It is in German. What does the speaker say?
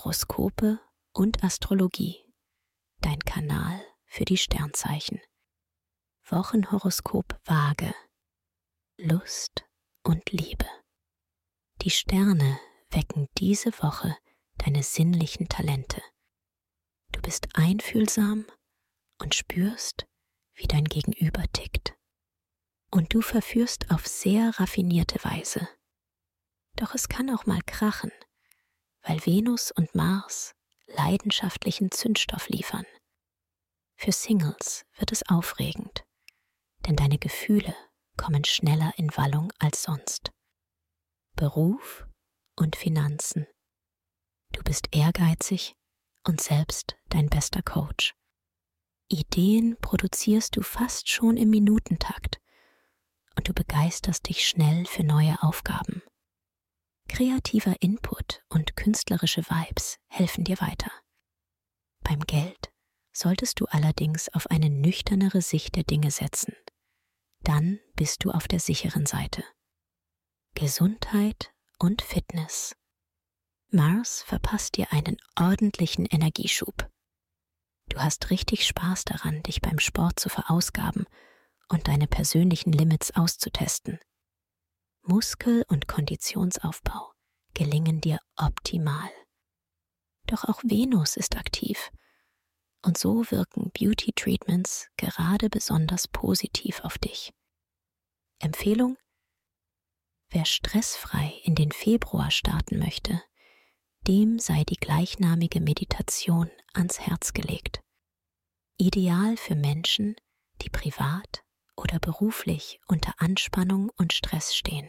Horoskope und Astrologie. Dein Kanal für die Sternzeichen. Wochenhoroskop Waage. Lust und Liebe. Die Sterne wecken diese Woche deine sinnlichen Talente. Du bist einfühlsam und spürst, wie dein Gegenüber tickt. Und du verführst auf sehr raffinierte Weise. Doch es kann auch mal krachen, weil Venus und Mars leidenschaftlichen Zündstoff liefern. Für Singles wird es aufregend, denn deine Gefühle kommen schneller in Wallung als sonst. Beruf und Finanzen. Du bist ehrgeizig und selbst dein bester Coach. Ideen produzierst du fast schon im Minutentakt und du begeisterst dich schnell für neue Aufgaben. Kreativer Input und künstlerische Vibes helfen dir weiter. Beim Geld solltest du allerdings auf eine nüchternere Sicht der Dinge setzen. Dann bist du auf der sicheren Seite. Gesundheit und Fitness. Mars verpasst dir einen ordentlichen Energieschub. Du hast richtig Spaß daran, dich beim Sport zu verausgaben und deine persönlichen Limits auszutesten. Muskel- und Konditionsaufbau gelingen dir optimal. Doch auch Venus ist aktiv. Und so wirken Beauty Treatments gerade besonders positiv auf dich. Empfehlung? Wer stressfrei in den Februar starten möchte, dem sei die gleichnamige Meditation ans Herz gelegt. Ideal für Menschen, die privat oder beruflich unter Anspannung und Stress stehen.